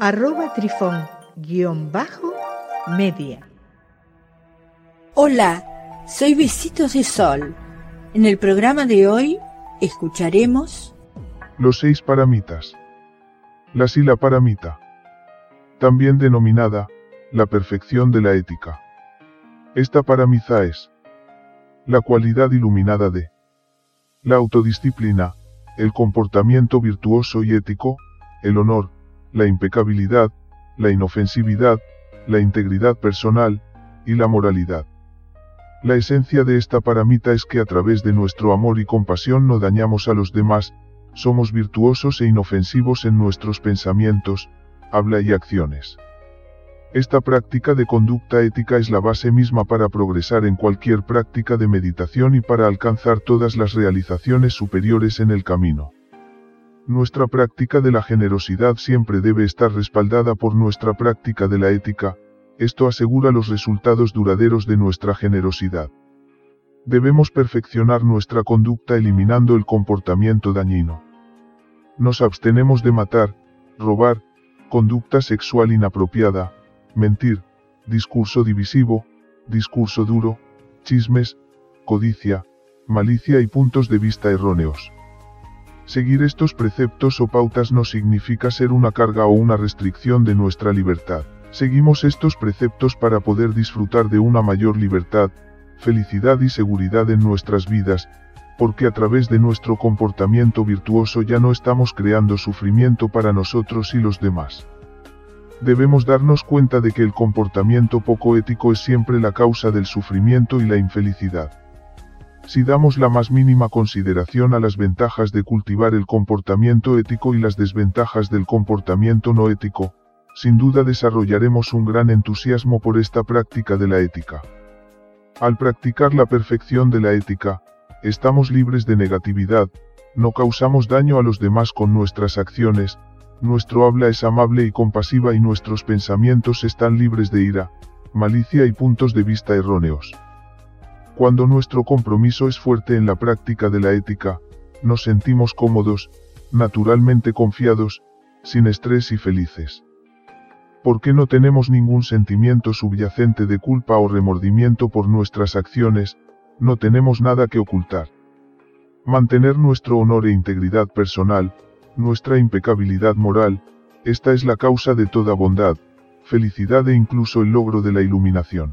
arroba trifón guion bajo media. Hola, soy Besitos de Sol. En el programa de hoy escucharemos los seis paramitas. La sila paramita, también denominada la perfección de la ética. Esta paramiza es la cualidad iluminada de la autodisciplina, el comportamiento virtuoso y ético, el honor, la impecabilidad, la inofensividad, la integridad personal, y la moralidad. La esencia de esta paramita es que a través de nuestro amor y compasión no dañamos a los demás, somos virtuosos e inofensivos en nuestros pensamientos, habla y acciones. Esta práctica de conducta ética es la base misma para progresar en cualquier práctica de meditación y para alcanzar todas las realizaciones superiores en el camino. Nuestra práctica de la generosidad siempre debe estar respaldada por nuestra práctica de la ética, esto asegura los resultados duraderos de nuestra generosidad. Debemos perfeccionar nuestra conducta eliminando el comportamiento dañino. Nos abstenemos de matar, robar, conducta sexual inapropiada, mentir, discurso divisivo, discurso duro, chismes, codicia, malicia y puntos de vista erróneos. Seguir estos preceptos o pautas no significa ser una carga o una restricción de nuestra libertad. Seguimos estos preceptos para poder disfrutar de una mayor libertad, felicidad y seguridad en nuestras vidas, porque a través de nuestro comportamiento virtuoso ya no estamos creando sufrimiento para nosotros y los demás. Debemos darnos cuenta de que el comportamiento poco ético es siempre la causa del sufrimiento y la infelicidad. Si damos la más mínima consideración a las ventajas de cultivar el comportamiento ético y las desventajas del comportamiento no ético, sin duda desarrollaremos un gran entusiasmo por esta práctica de la ética. Al practicar la perfección de la ética, estamos libres de negatividad, no causamos daño a los demás con nuestras acciones, nuestro habla es amable y compasiva y nuestros pensamientos están libres de ira, malicia y puntos de vista erróneos. Cuando nuestro compromiso es fuerte en la práctica de la ética, nos sentimos cómodos, naturalmente confiados, sin estrés y felices. Porque no tenemos ningún sentimiento subyacente de culpa o remordimiento por nuestras acciones, no tenemos nada que ocultar. Mantener nuestro honor e integridad personal, nuestra impecabilidad moral, esta es la causa de toda bondad, felicidad e incluso el logro de la iluminación.